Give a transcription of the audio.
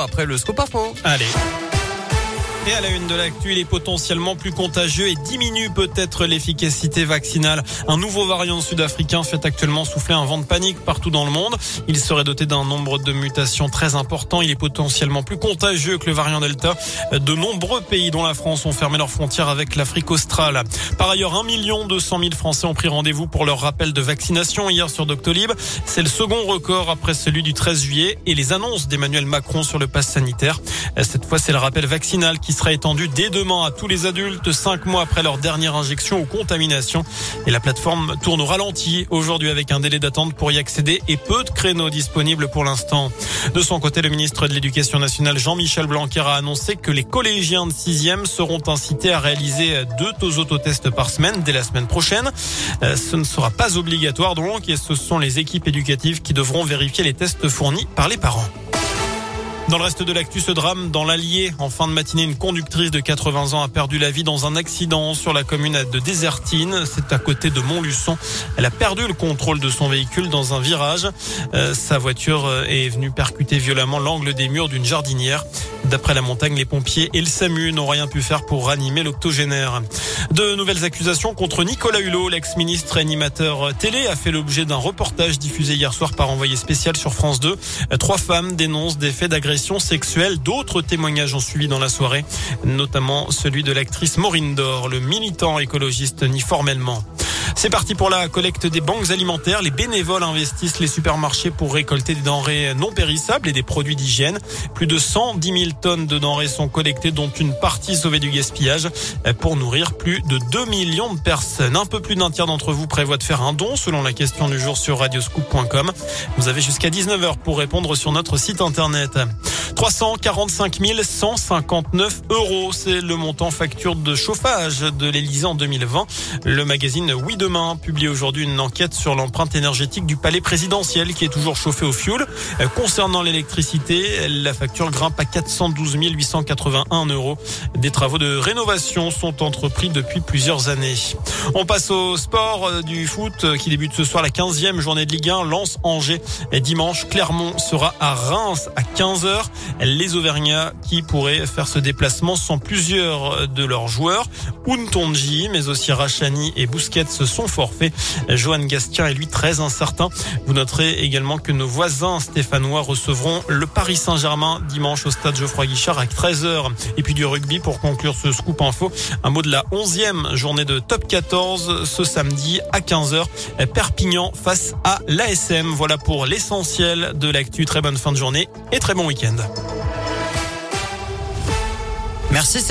après le scoop info. Allez. Et à la une de l'actu, il est potentiellement plus contagieux et diminue peut-être l'efficacité vaccinale. Un nouveau variant sud-africain fait actuellement souffler un vent de panique partout dans le monde. Il serait doté d'un nombre de mutations très important. Il est potentiellement plus contagieux que le variant Delta. De nombreux pays, dont la France, ont fermé leurs frontières avec l'Afrique australe. Par ailleurs, 1 million 200 000 Français ont pris rendez-vous pour leur rappel de vaccination hier sur Doctolib. C'est le second record après celui du 13 juillet et les annonces d'Emmanuel Macron sur le pass sanitaire. Cette fois, c'est le rappel vaccinal qui sera étendu dès demain à tous les adultes, cinq mois après leur dernière injection ou contamination. Et la plateforme tourne au ralenti aujourd'hui avec un délai d'attente pour y accéder et peu de créneaux disponibles pour l'instant. De son côté, le ministre de l'Éducation nationale Jean-Michel Blanquer a annoncé que les collégiens de 6e seront incités à réaliser deux autotests par semaine dès la semaine prochaine. Euh, ce ne sera pas obligatoire donc et ce sont les équipes éducatives qui devront vérifier les tests fournis par les parents. Dans le reste de l'actu, ce drame dans l'Allier. En fin de matinée, une conductrice de 80 ans a perdu la vie dans un accident sur la commune de Désertine. C'est à côté de Montluçon. Elle a perdu le contrôle de son véhicule dans un virage. Euh, sa voiture euh, est venue percuter violemment l'angle des murs d'une jardinière. D'après la montagne, les pompiers et le SAMU n'ont rien pu faire pour ranimer l'octogénaire. De nouvelles accusations contre Nicolas Hulot, l'ex-ministre animateur télé, a fait l'objet d'un reportage diffusé hier soir par envoyé spécial sur France 2. Trois femmes dénoncent des faits d'agression sexuelle. D'autres témoignages ont suivi dans la soirée, notamment celui de l'actrice Maureen Dor. Le militant écologiste nie formellement. C'est parti pour la collecte des banques alimentaires. Les bénévoles investissent les supermarchés pour récolter des denrées non périssables et des produits d'hygiène. Plus de 110 000 tonnes de denrées sont collectées, dont une partie sauvée du gaspillage pour nourrir plus de 2 millions de personnes. Un peu plus d'un tiers d'entre vous prévoit de faire un don selon la question du jour sur radioscoop.com. Vous avez jusqu'à 19h pour répondre sur notre site internet. 345 159 euros. C'est le montant facture de chauffage de l'Elysée en 2020. Le magazine Oui Demain publie aujourd'hui une enquête sur l'empreinte énergétique du palais présidentiel qui est toujours chauffé au fioul. Concernant l'électricité, la facture grimpe à 412 881 euros. Des travaux de rénovation sont entrepris depuis plusieurs années. On passe au sport du foot qui débute ce soir la 15e journée de Ligue 1. Lance Angers. Dimanche, Clermont sera à Reims à 15h. Les Auvergnats qui pourraient faire ce déplacement sont plusieurs de leurs joueurs. Mais aussi Rachani et Bousquet se sont forfaits. Johan Gastien est lui très incertain. Vous noterez également que nos voisins stéphanois recevront le Paris Saint-Germain dimanche au stade Geoffroy Guichard à 13h. Et puis du rugby pour conclure ce scoop info. Un mot de la 11e journée de top 14 ce samedi à 15h. Perpignan face à l'ASM. Voilà pour l'essentiel de l'actu. Très bonne fin de journée et très bon week-end. Merci.